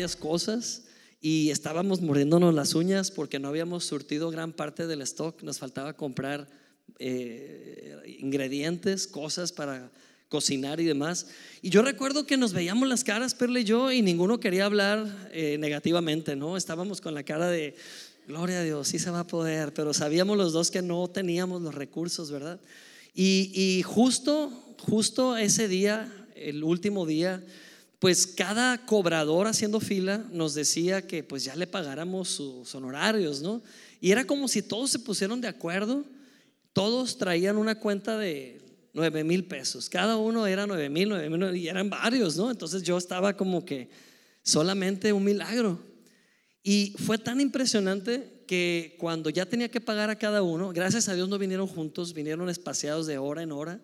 varias cosas y estábamos mordiéndonos las uñas porque no habíamos surtido gran parte del stock, nos faltaba comprar eh, ingredientes, cosas para cocinar y demás. Y yo recuerdo que nos veíamos las caras, Perle y yo, y ninguno quería hablar eh, negativamente, ¿no? Estábamos con la cara de, gloria a Dios, sí se va a poder, pero sabíamos los dos que no teníamos los recursos, ¿verdad? Y, y justo, justo ese día, el último día, pues cada cobrador haciendo fila nos decía que pues ya le pagáramos sus honorarios, ¿no? Y era como si todos se pusieron de acuerdo, todos traían una cuenta de 9 mil pesos. Cada uno era 9 mil, 9 mil, y eran varios, ¿no? Entonces yo estaba como que solamente un milagro. Y fue tan impresionante que cuando ya tenía que pagar a cada uno, gracias a Dios no vinieron juntos, vinieron espaciados de hora en hora.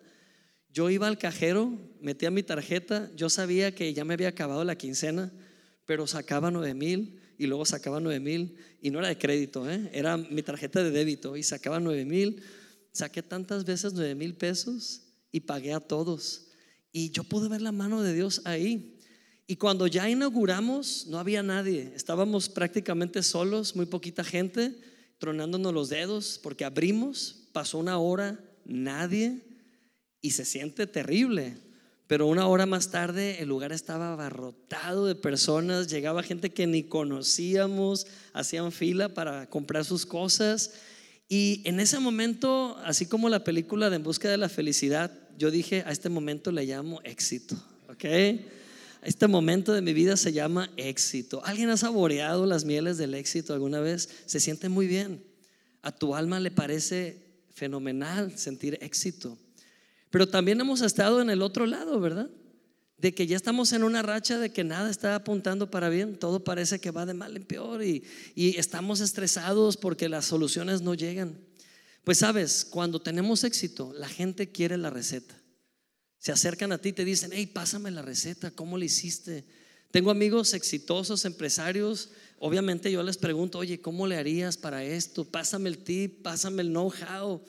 Yo iba al cajero, metía mi tarjeta, yo sabía que ya me había acabado la quincena, pero sacaba 9 mil y luego sacaba 9 mil y no era de crédito, ¿eh? era mi tarjeta de débito y sacaba 9 mil Saqué tantas veces nueve mil pesos y pagué a todos. Y yo pude ver la mano de Dios ahí. Y cuando ya inauguramos, no había nadie. Estábamos prácticamente solos, muy poquita gente, tronándonos los dedos, porque abrimos, pasó una hora, nadie, y se siente terrible. Pero una hora más tarde el lugar estaba abarrotado de personas, llegaba gente que ni conocíamos, hacían fila para comprar sus cosas y en ese momento, así como la película de En Busca de la Felicidad, yo dije, a este momento le llamo éxito, ¿ok? Este momento de mi vida se llama éxito. ¿Alguien ha saboreado las mieles del éxito alguna vez? Se siente muy bien. A tu alma le parece fenomenal sentir éxito. Pero también hemos estado en el otro lado, ¿verdad? de que ya estamos en una racha de que nada está apuntando para bien, todo parece que va de mal en peor y, estamos estresados porque las soluciones no llegan. Pues sabes, cuando tenemos éxito, la gente quiere la receta. Se acercan a ti y te dicen, hey, pásame la receta, ¿cómo le hiciste? Tengo amigos exitosos, empresarios, obviamente yo les pregunto, oye, ¿cómo le harías para esto? Pásame el tip, pásame el know-how.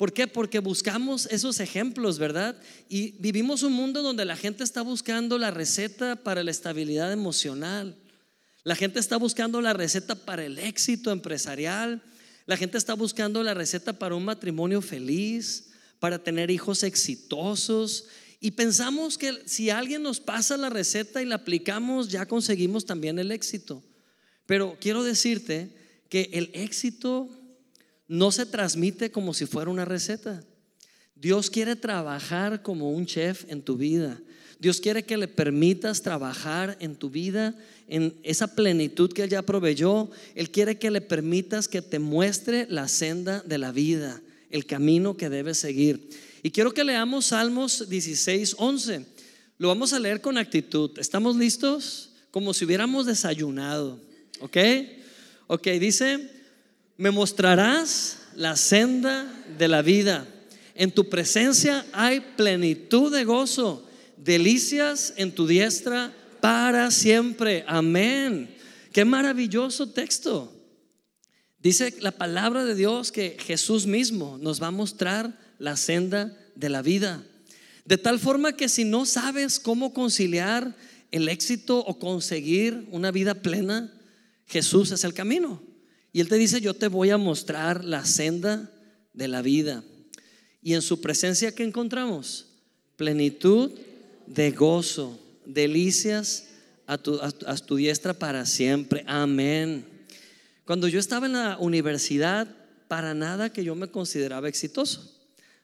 ¿Por qué? Porque buscamos esos ejemplos, ¿verdad? Y vivimos un mundo donde la gente está buscando la receta para la estabilidad emocional. La gente está buscando la receta para el éxito empresarial. La gente está buscando la receta para un matrimonio feliz, para tener hijos exitosos. Y pensamos que si alguien nos pasa la receta y la aplicamos, ya conseguimos también el éxito. Pero quiero decirte que el éxito no se transmite como si fuera una receta. Dios quiere trabajar como un chef en tu vida. Dios quiere que le permitas trabajar en tu vida en esa plenitud que Él ya proveyó. Él quiere que le permitas que te muestre la senda de la vida, el camino que debes seguir. Y quiero que leamos Salmos 16, 11. Lo vamos a leer con actitud. ¿Estamos listos? Como si hubiéramos desayunado. ¿Ok? Ok, dice me mostrarás la senda de la vida. En tu presencia hay plenitud de gozo, delicias en tu diestra para siempre. Amén. Qué maravilloso texto. Dice la palabra de Dios que Jesús mismo nos va a mostrar la senda de la vida. De tal forma que si no sabes cómo conciliar el éxito o conseguir una vida plena, Jesús es el camino. Y Él te dice, yo te voy a mostrar la senda de la vida. Y en su presencia, ¿qué encontramos? Plenitud de gozo, delicias a tu, a tu diestra para siempre. Amén. Cuando yo estaba en la universidad, para nada que yo me consideraba exitoso.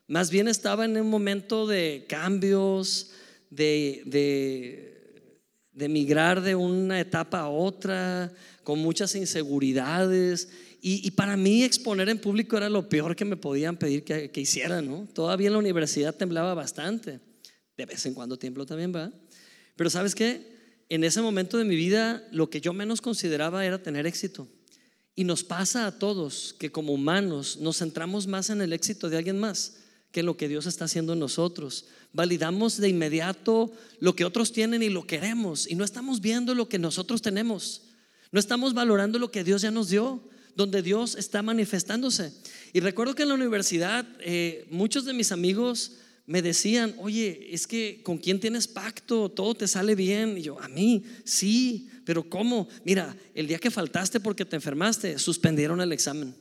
Más bien estaba en un momento de cambios, de, de, de migrar de una etapa a otra, con muchas inseguridades. Y, para mí exponer en público era lo peor que me podían pedir que, que, hiciera, ¿no? Todavía la universidad temblaba bastante. De vez en cuando tiemblo también, ¿va? Pero ¿sabes qué? En ese momento de mi vida lo que yo menos consideraba era tener éxito. Y nos pasa a todos que como humanos nos centramos más en el éxito de alguien más que lo que Dios está haciendo en nosotros. Validamos de inmediato lo que otros tienen y lo queremos y no estamos viendo lo que nosotros tenemos. No estamos valorando lo que Dios ya nos dio, donde Dios está manifestándose. Y recuerdo que en la universidad eh, muchos de mis amigos me decían, oye, es que con quién tienes pacto, todo te sale bien. Y yo, a mí, sí, pero ¿cómo? Mira, el día que faltaste porque te enfermaste, suspendieron el examen.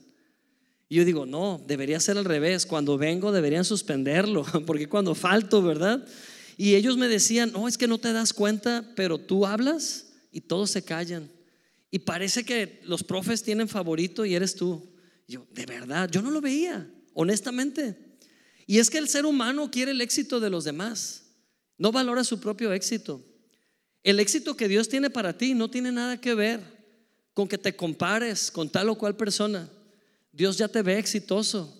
Yo digo, no, debería ser al revés. Cuando vengo deberían suspenderlo, porque cuando falto, ¿verdad? Y ellos me decían, no, es que no te das cuenta, pero tú hablas y todos se callan. Y parece que los profes tienen favorito y eres tú. yo, de verdad, yo no lo veía, honestamente. Y es que el ser humano quiere el éxito de los demás, no valora su propio éxito. El éxito que Dios tiene para ti no tiene nada que ver con que te compares con tal o cual persona. Dios ya te ve exitoso.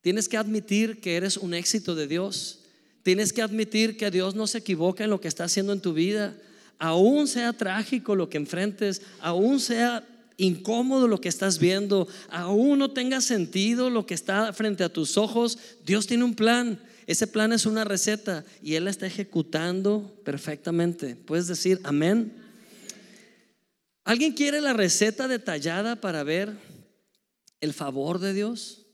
Tienes que admitir que eres un éxito de Dios. Tienes que admitir que Dios no se equivoca en lo que está haciendo en tu vida. Aún sea trágico lo que enfrentes, aún sea incómodo lo que estás viendo, aún no tenga sentido lo que está frente a tus ojos, Dios tiene un plan. Ese plan es una receta y Él la está ejecutando perfectamente. ¿Puedes decir amén? ¿Alguien quiere la receta detallada para ver el favor de Dios?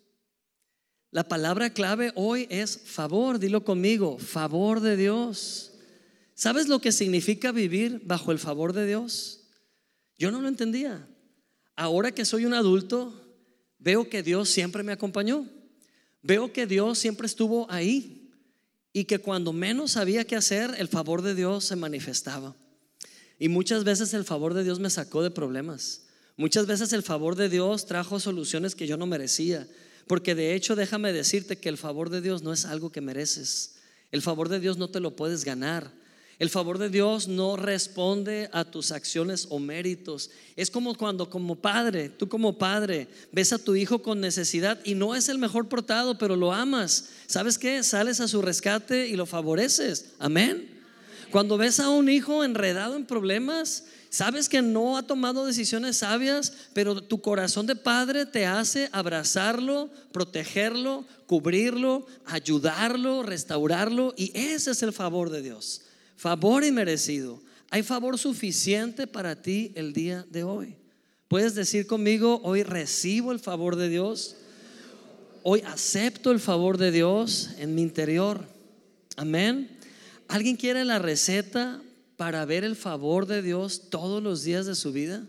La palabra clave hoy es favor, dilo conmigo, favor de Dios. ¿Sabes lo que significa vivir bajo el favor de Dios? Yo no lo entendía ahora que soy un adulto, veo que Dios siempre me acompañó. Veo que Dios siempre estuvo ahí y que cuando menos sabía qué hacer, el favor de Dios se manifestaba. Y muchas veces el favor de Dios me sacó de problemas. Muchas veces el favor de Dios trajo soluciones que yo no merecía. Porque de hecho déjame decirte que el favor de Dios no es algo que mereces. El favor de Dios no te lo puedes ganar. El favor de Dios no responde a tus acciones o méritos. Es como cuando como padre, tú como padre, ves a tu hijo con necesidad y no es el mejor portado, pero lo amas. ¿Sabes qué? Sales a su rescate y lo favoreces. Amén. Cuando ves a un hijo enredado en problemas, sabes que no ha tomado decisiones sabias, pero tu corazón de padre te hace abrazarlo, protegerlo, cubrirlo, ayudarlo, restaurarlo. Y ese es el favor de Dios favor inmerecido. Hay favor suficiente para ti el día de hoy. Puedes decir conmigo, hoy recibo el favor de Dios. Hoy acepto el favor de Dios en mi interior. Amén. ¿Alguien quiere la receta para ver el favor de Dios todos los días de su vida?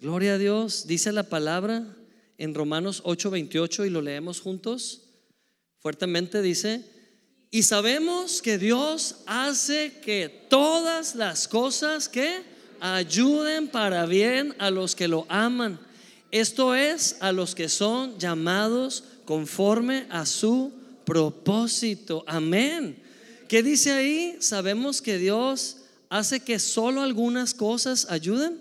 Gloria a Dios. Dice la palabra en Romanos 8:28 y lo leemos juntos. Fuertemente dice, y sabemos que Dios hace que todas las cosas que ayuden para bien a los que lo aman. Esto es a los que son llamados conforme a su propósito. Amén. ¿Qué dice ahí? Sabemos que Dios hace que solo algunas cosas ayuden.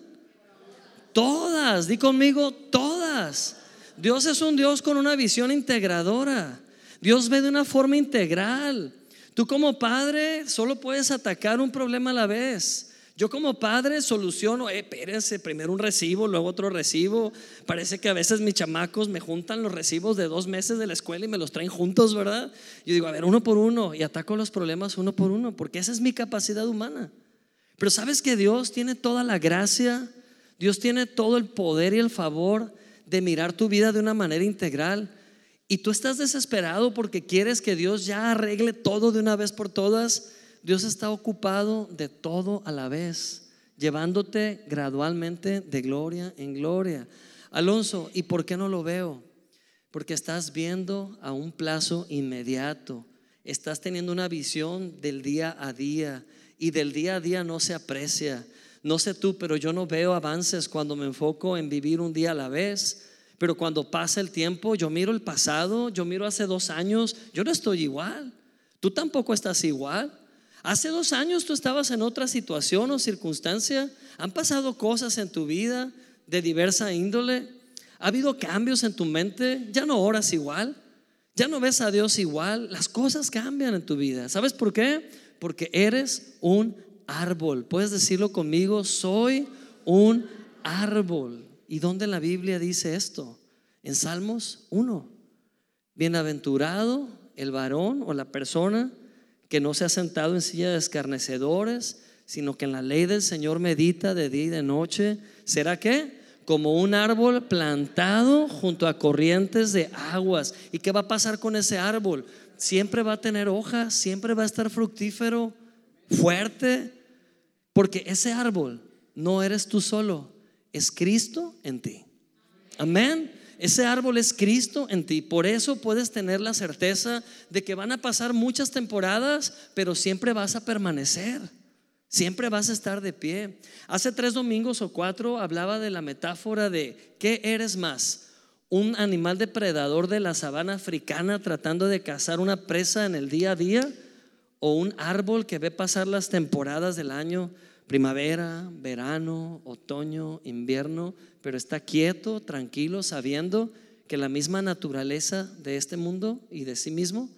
Todas, di conmigo, todas. Dios es un Dios con una visión integradora. Dios ve de una forma integral. Tú como padre solo puedes atacar un problema a la vez. Yo como padre soluciono, eh, espérense, primero un recibo, luego otro recibo. Parece que a veces mis chamacos me juntan los recibos de dos meses de la escuela y me los traen juntos, ¿verdad? Yo digo, a ver, uno por uno y ataco los problemas uno por uno, porque esa es mi capacidad humana. Pero sabes que Dios tiene toda la gracia, Dios tiene todo el poder y el favor de mirar tu vida de una manera integral y tú estás desesperado porque quieres que Dios ya arregle todo de una vez por todas, Dios está ocupado de todo a la vez, llevándote gradualmente de gloria en gloria. Alonso, ¿y por qué no lo veo? Porque estás viendo a un plazo inmediato, estás teniendo una visión del día a día y del día a día no se aprecia. No sé tú, pero yo no veo avances cuando me enfoco en vivir un día a la vez pero cuando pasa el tiempo, yo miro el pasado, yo miro hace dos años, yo no estoy igual. Tú tampoco estás igual. Hace dos años tú estabas en otra situación o circunstancia. Han pasado cosas en tu vida de diversa índole. Ha habido cambios en tu mente. Ya no oras igual. Ya no ves a Dios igual. Las cosas cambian en tu vida. ¿Sabes por qué? Porque eres un árbol. Puedes decirlo conmigo. Soy un árbol. ¿Y dónde la Biblia dice esto? En Salmos 1. Bienaventurado el varón o la persona que no se ha sentado en silla de escarnecedores, sino que en la ley del Señor medita de día y de noche. ¿Será qué? Como un árbol plantado junto a corrientes de aguas. ¿Y qué va a pasar con ese árbol? siempre va a tener hojas, siempre va a estar fructífero, fuerte, porque ese árbol no eres tú solo, es Cristo en ti. Amén. Ese árbol es Cristo en ti. Por eso puedes tener la certeza de que van a pasar muchas temporadas, pero siempre vas a permanecer. Siempre vas a estar de pie. Hace tres domingos o cuatro hablaba de la metáfora de ¿qué eres más? ¿Un animal depredador de la sabana africana tratando de cazar una presa en el día a día? ¿O un árbol que ve pasar las temporadas del año primavera, verano, otoño, invierno, pero está quieto, tranquilo, sabiendo que la misma naturaleza de este mundo y de sí mismo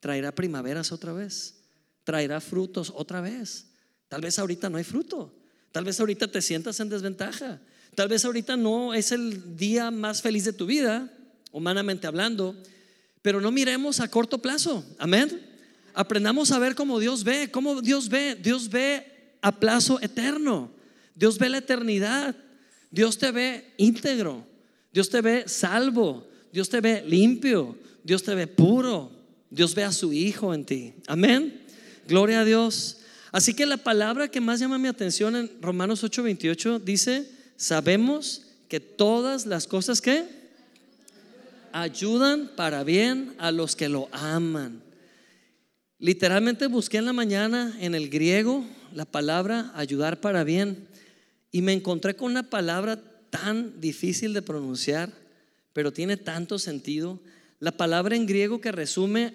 traerá primaveras otra vez, traerá frutos otra vez. Tal vez ahorita no hay fruto, tal vez ahorita te sientas en desventaja, tal vez ahorita no es el día más feliz de tu vida, humanamente hablando, pero no miremos a corto plazo, amén. Aprendamos a ver cómo Dios ve, cómo Dios ve, Dios ve a plazo eterno. Dios ve la eternidad. Dios te ve íntegro. Dios te ve salvo. Dios te ve limpio. Dios te ve puro. Dios ve a su Hijo en ti. Amén. Gloria a Dios. Así que la palabra que más llama mi atención en Romanos 8:28 dice, sabemos que todas las cosas que ayudan para bien a los que lo aman. Literalmente busqué en la mañana en el griego la palabra ayudar para bien y me encontré con una palabra tan difícil de pronunciar, pero tiene tanto sentido. La palabra en griego que resume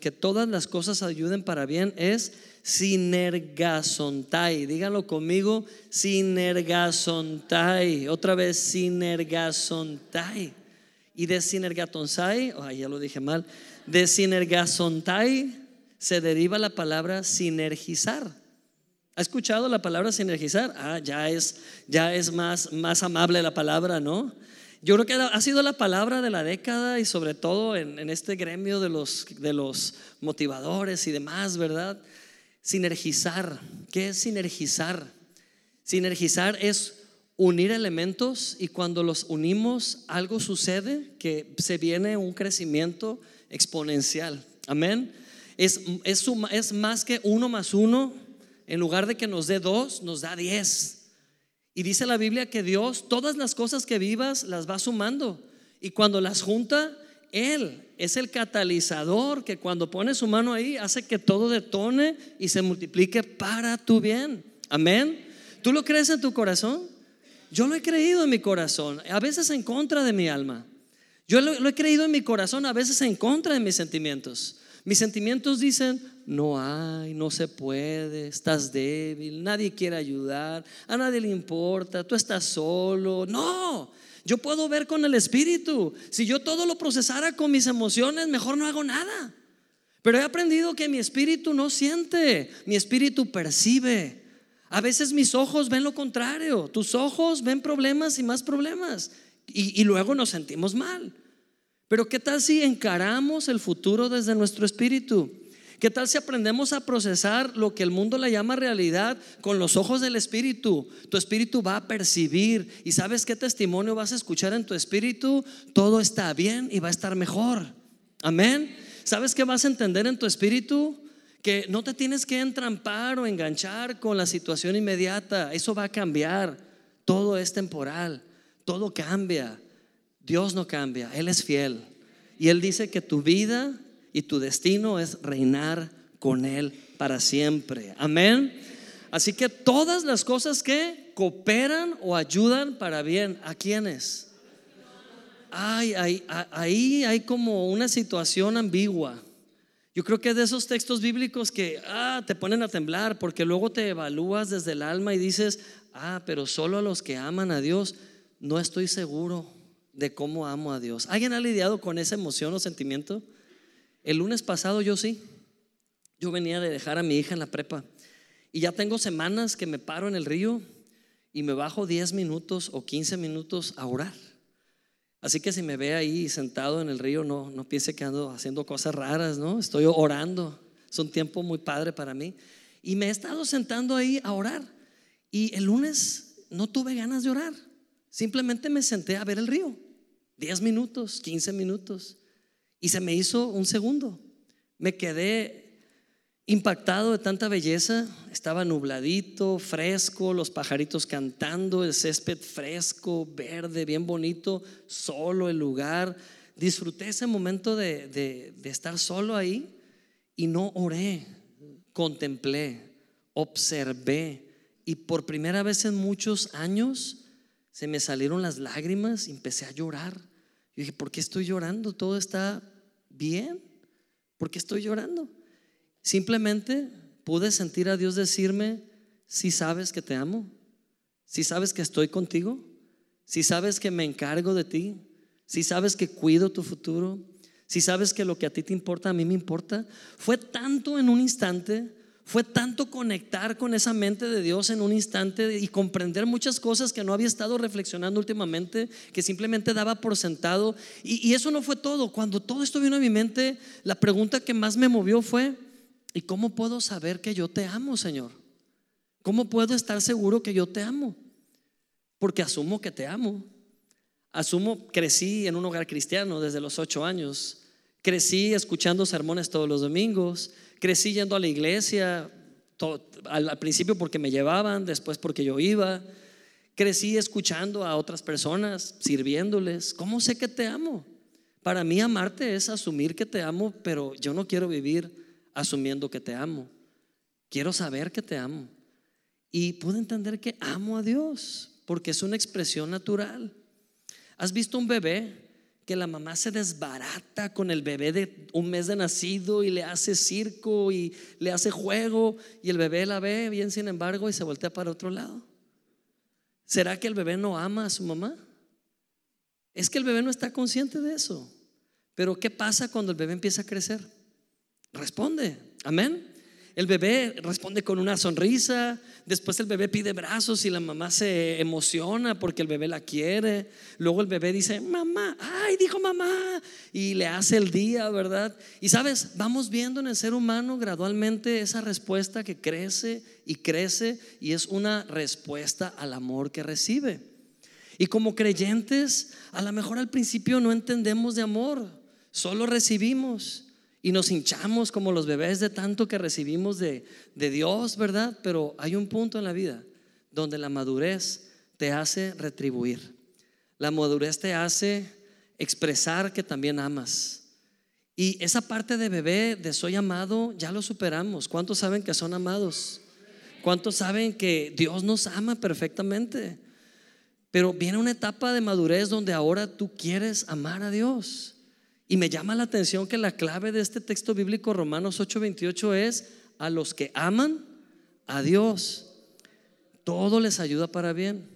que todas las cosas ayuden para bien es sinergasontai. Díganlo conmigo, sinergasontai. Otra vez, sinergasontai. Y de sinergatonsai, ay, ya lo dije mal, de sinergasontai se deriva la palabra sinergizar. ¿Ha escuchado la palabra sinergizar? Ah, ya es, ya es más, más amable la palabra, ¿no? Yo creo que ha sido la palabra de la década y sobre todo en, este gremio de los, de los motivadores y demás, ¿verdad? Sinergizar. ¿Qué es sinergizar? Sinergizar es unir elementos y cuando los unimos algo sucede que se viene un crecimiento exponencial. Amén. Es, es, es más que uno más uno en lugar de que nos dé dos, nos da diez. Y dice la Biblia que Dios, todas las cosas que vivas, las va sumando. Y cuando las junta, Él es el catalizador que cuando pone su mano ahí, hace que todo detone y se multiplique para tu bien. Amén. ¿Tú lo crees en tu corazón? Yo lo he creído en mi corazón, a veces en contra de mi alma. Yo lo, lo he creído en mi corazón, a veces en contra de mis sentimientos. Mis sentimientos dicen, no hay, no se puede, estás débil, nadie quiere ayudar, a nadie le importa, tú estás solo. No, yo puedo ver con el espíritu. Si yo todo lo procesara con mis emociones, mejor no hago nada. Pero he aprendido que mi espíritu no siente, mi espíritu percibe. A veces mis ojos ven lo contrario, tus ojos ven problemas y más problemas. Y, luego nos sentimos mal. Pero ¿qué tal si encaramos el futuro desde nuestro espíritu? ¿Qué tal si aprendemos a procesar lo que el mundo le llama realidad con los ojos del espíritu? Tu espíritu va a percibir y sabes qué testimonio vas a escuchar en tu espíritu. Todo está bien y va a estar mejor. Amén. ¿Sabes qué vas a entender en tu espíritu? Que no te tienes que entrampar o enganchar con la situación inmediata. Eso va a cambiar. Todo es temporal. Todo cambia. Dios no cambia, Él es fiel. Y Él dice que tu vida y tu destino es reinar con Él para siempre. Amén. Así que todas las cosas que cooperan o ayudan para bien, ¿a quiénes? Ay, ahí hay como una situación ambigua. Yo creo que de esos textos bíblicos que ah, te ponen a temblar porque luego te evalúas desde el alma y dices, ah, pero solo a los que aman a Dios, no estoy seguro de cómo amo a Dios. ¿Alguien ha lidiado con esa emoción o sentimiento? El lunes pasado yo sí. Yo venía de dejar a mi hija en la prepa y ya tengo semanas que me paro en el río y me bajo 10 minutos o 15 minutos a orar. Así que si me ve ahí sentado en el río, no, no piense que ando haciendo cosas raras, ¿no? Estoy orando. Es un tiempo muy padre para mí. Y me he estado sentando ahí a orar. Y el lunes no tuve ganas de orar. Simplemente me senté a ver el río. 10 minutos, 15 minutos. Y se me hizo un segundo. Me quedé impactado de tanta belleza. Estaba nubladito, fresco, los pajaritos cantando, el césped fresco, verde, bien bonito, solo el lugar. Disfruté ese momento de, de estar solo ahí y no oré, contemplé, observé y por primera vez en muchos años se me salieron las lágrimas y empecé a llorar. Yo dije, ¿por qué estoy llorando? Todo está bien. ¿Por qué estoy llorando? Simplemente pude sentir a Dios decirme, si sabes que te amo, si sabes que estoy contigo, si sabes que me encargo de ti, si sabes que cuido tu futuro, si sabes que lo que a ti te importa, a mí me importa. Fue tanto en un instante, fue tanto conectar con esa mente de Dios en un instante y comprender muchas cosas que no había estado reflexionando últimamente, que simplemente daba por sentado. Y, eso no fue todo. Cuando todo esto vino a mi mente, la pregunta que más me movió fue, ¿Y cómo puedo saber que yo te amo, Señor? ¿Cómo puedo estar seguro que yo te amo? Porque asumo que te amo. Asumo, crecí en un hogar cristiano desde los ocho años. Crecí escuchando sermones todos los domingos. Crecí yendo a la iglesia al, principio porque me llevaban, después porque yo iba. Crecí escuchando a otras personas, sirviéndoles. ¿Cómo sé que te amo? Para mí amarte es asumir que te amo, pero yo no quiero vivir asumiendo que te amo. Quiero saber que te amo. Y puedo entender que amo a Dios, porque es una expresión natural. ¿Has visto un bebé que la mamá se desbarata con el bebé de un mes de nacido y le hace circo y le hace juego y el bebé la ve bien sin embargo y se voltea para otro lado? ¿Será que el bebé no ama a su mamá? Es que el bebé no está consciente de eso. Pero ¿qué pasa cuando el bebé empieza a crecer? responde. Amén. El bebé responde con una sonrisa, después el bebé pide brazos y la mamá se emociona porque el bebé la quiere. Luego el bebé dice, mamá, ay, dijo mamá, y le hace el día, ¿verdad? Y sabes, vamos viendo en el ser humano gradualmente esa respuesta que crece y crece y es una respuesta al amor que recibe. Y como creyentes, a lo mejor al principio no entendemos de amor, solo recibimos y nos hinchamos como los bebés de tanto que recibimos de, de Dios, ¿verdad? Pero hay un punto en la vida donde la madurez te hace retribuir. La madurez te hace expresar que también amas. Y esa parte de bebé, de soy amado, ya lo superamos. ¿Cuántos saben que son amados? ¿Cuántos saben que Dios nos ama perfectamente? Pero viene una etapa de madurez donde ahora tú quieres amar a Dios. Y me llama la atención que la clave de este texto bíblico Romanos 8:28 es a los que aman a Dios, todo les ayuda para bien.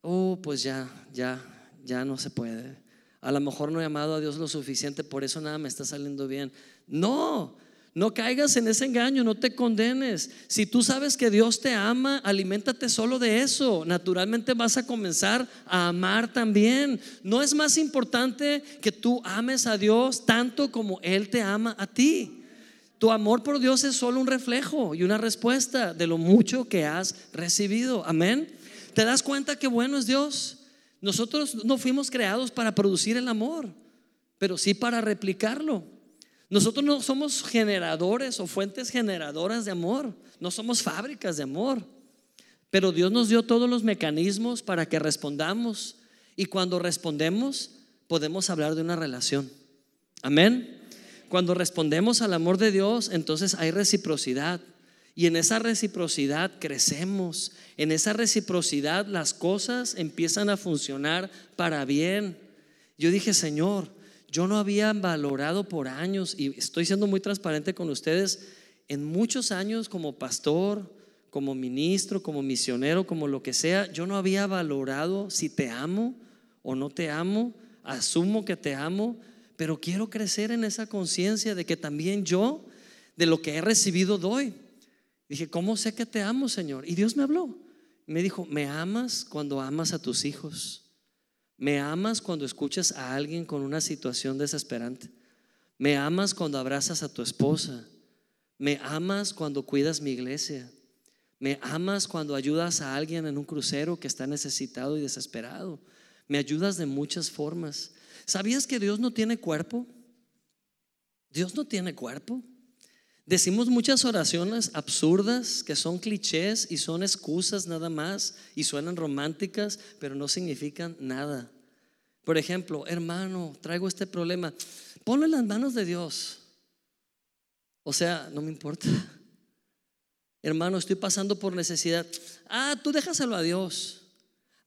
Oh, pues ya, ya, ya no se puede. A lo mejor no he amado a Dios lo suficiente, por eso nada me está saliendo bien. No, no caigas en ese engaño, no te condenes. Si tú sabes que Dios te ama, aliméntate solo de eso. Naturalmente vas a comenzar a amar también. No es más importante que tú ames a Dios tanto como Él te ama a ti. Tu amor por Dios es solo un reflejo y una respuesta de lo mucho que has recibido. Amén. ¿Te das cuenta que bueno es Dios? Nosotros no fuimos creados para producir el amor, pero sí para replicarlo. Nosotros no somos generadores o fuentes generadoras de amor, no somos fábricas de amor, pero Dios nos dio todos los mecanismos para que respondamos y cuando respondemos podemos hablar de una relación. Amén. Cuando respondemos al amor de Dios, entonces hay reciprocidad. Y en esa reciprocidad crecemos. En esa reciprocidad las cosas empiezan a funcionar para bien. Yo dije, Señor, yo no había valorado por años, y estoy siendo muy transparente con ustedes, en muchos años como pastor, como ministro, como misionero, como lo que sea, yo no había valorado si te amo o no te amo, asumo que te amo, pero quiero crecer en esa conciencia de que también yo, de lo que he recibido, doy. Dije, ¿cómo sé que te amo, Señor? Y Dios me habló. Me dijo, me amas cuando amas a tus hijos. Me amas cuando escuchas a alguien con una situación desesperante. Me amas cuando abrazas a tu esposa. Me amas cuando cuidas mi iglesia. Me amas cuando ayudas a alguien en un crucero que está necesitado y desesperado. Me ayudas de muchas formas. ¿Sabías que Dios no tiene cuerpo? Dios no tiene cuerpo. Decimos muchas oraciones absurdas que son clichés y son excusas nada más y suenan románticas, pero no significan nada. Por ejemplo, hermano, traigo este problema. Ponlo en las manos de Dios. O sea, no me importa. Hermano, estoy pasando por necesidad. Ah, tú déjaselo a Dios.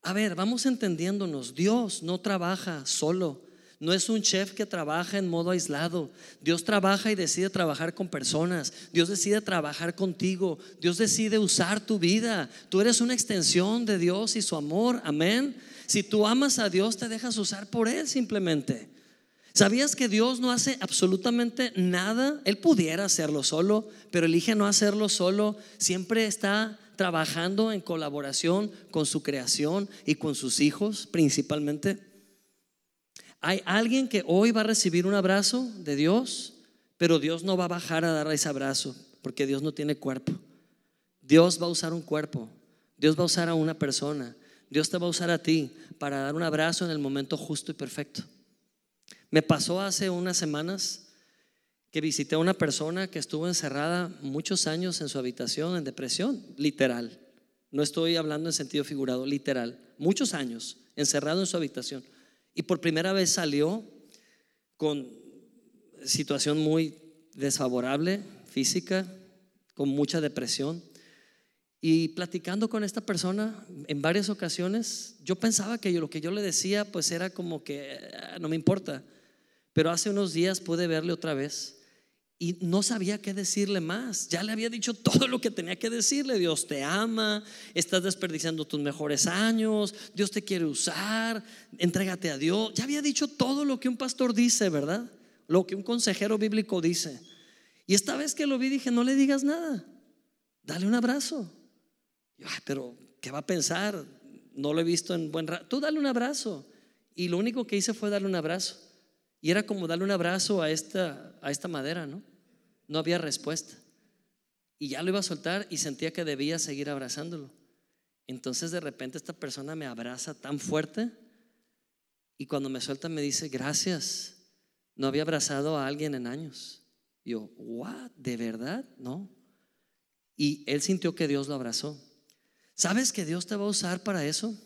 A ver, vamos entendiéndonos. Dios no trabaja solo. No es un chef que trabaja en modo aislado. Dios trabaja y decide trabajar con personas. Dios decide trabajar contigo. Dios decide usar tu vida. Tú eres una extensión de Dios y su amor. Amén. Si tú amas a Dios, te dejas usar por Él simplemente. ¿Sabías que Dios no hace absolutamente nada? Él pudiera hacerlo solo, pero elige no hacerlo solo. Siempre está trabajando en colaboración con su creación y con sus hijos principalmente. Hay alguien que hoy va a recibir un abrazo de Dios, pero Dios no va a bajar a dar ese abrazo, porque Dios no tiene cuerpo. Dios va a usar un cuerpo, Dios va a usar a una persona, Dios te va a usar a ti para dar un abrazo en el momento justo y perfecto. Me pasó hace unas semanas que visité a una persona que estuvo encerrada muchos años en su habitación en depresión, literal. No estoy hablando en sentido figurado, literal. Muchos años encerrado en su habitación. Y por primera vez salió con situación muy desfavorable física, con mucha depresión. Y platicando con esta persona en varias ocasiones, yo pensaba que lo que yo le decía pues era como que ah, no me importa. Pero hace unos días pude verle otra vez y no sabía qué decirle más. Ya le había dicho todo lo que tenía que decirle. Dios te ama, estás desperdiciando tus mejores años, Dios te quiere usar, entrégate a Dios. Ya había dicho todo lo que un pastor dice, ¿verdad? Lo que un consejero bíblico dice. Y esta vez que lo vi dije, no le digas nada, dale un abrazo. pero, ¿qué va a pensar? No lo he visto en buen rato. Tú dale un abrazo. Y lo único que hice fue darle un abrazo. Y era como darle un abrazo a esta, a esta madera, ¿no? No había respuesta. Y ya lo iba a soltar y sentía que debía seguir abrazándolo. Entonces de repente esta persona me abraza tan fuerte y cuando me suelta me dice, gracias, no había abrazado a alguien en años. yo, ¿what? ¿De verdad? No. Y él sintió que Dios lo abrazó. ¿Sabes que Dios te va a usar para eso?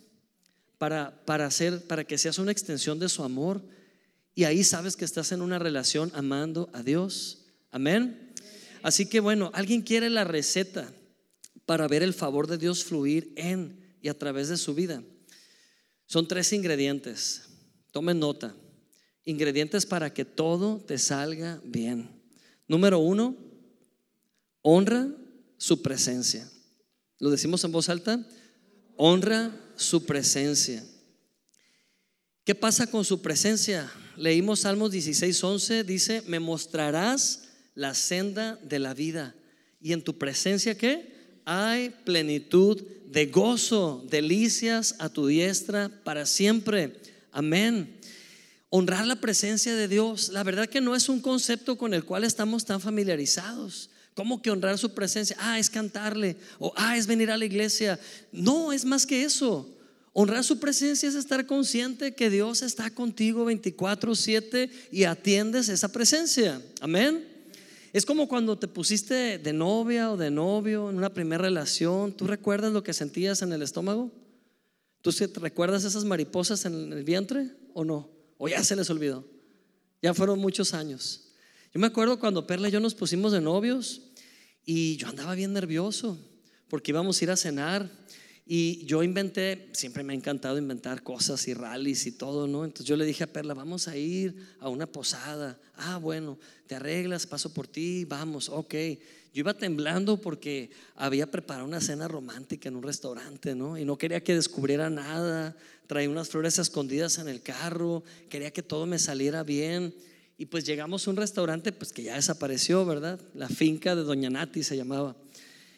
Para, para, hacer, para que seas una extensión de su amor y ahí sabes que estás en una relación amando a Dios. Amén. Así que bueno, ¿alguien quiere la receta para ver el favor de Dios fluir en y a través de su vida? Son tres ingredientes. Tomen nota. Ingredientes para que todo te salga bien. Número uno, honra su presencia. ¿Lo decimos en voz alta? Honra su presencia. ¿Qué pasa con su presencia? Leímos Salmos 16, 11, dice, me mostrarás la senda de la vida. Y en tu presencia, ¿qué? Hay plenitud de gozo, delicias a tu diestra para siempre. Amén. Honrar la presencia de Dios, la verdad que no es un concepto con el cual estamos tan familiarizados. ¿Cómo que honrar su presencia? Ah, es cantarle. O ah, es venir a la iglesia. No, es más que eso. Honrar su presencia es estar consciente que Dios está contigo 24/7 y atiendes esa presencia. Amén. Es como cuando te pusiste de novia o de novio en una primera relación. ¿Tú recuerdas lo que sentías en el estómago? ¿Tú recuerdas esas mariposas en el vientre o no? ¿O ya se les olvidó? Ya fueron muchos años. Yo me acuerdo cuando Perla y yo nos pusimos de novios y yo andaba bien nervioso porque íbamos a ir a cenar y yo inventé, siempre me ha encantado inventar cosas y rallies y todo, ¿no? Entonces yo le dije a Perla, vamos a ir a una posada. Ah, bueno, te arreglas, paso por ti, vamos, ok. Yo iba temblando porque había preparado una cena romántica en un restaurante, ¿no? Y no quería que descubriera nada. Traía unas flores escondidas en el carro, quería que todo me saliera bien. Y pues llegamos a un restaurante, pues que ya desapareció, ¿verdad? La finca de Doña Nati se llamaba.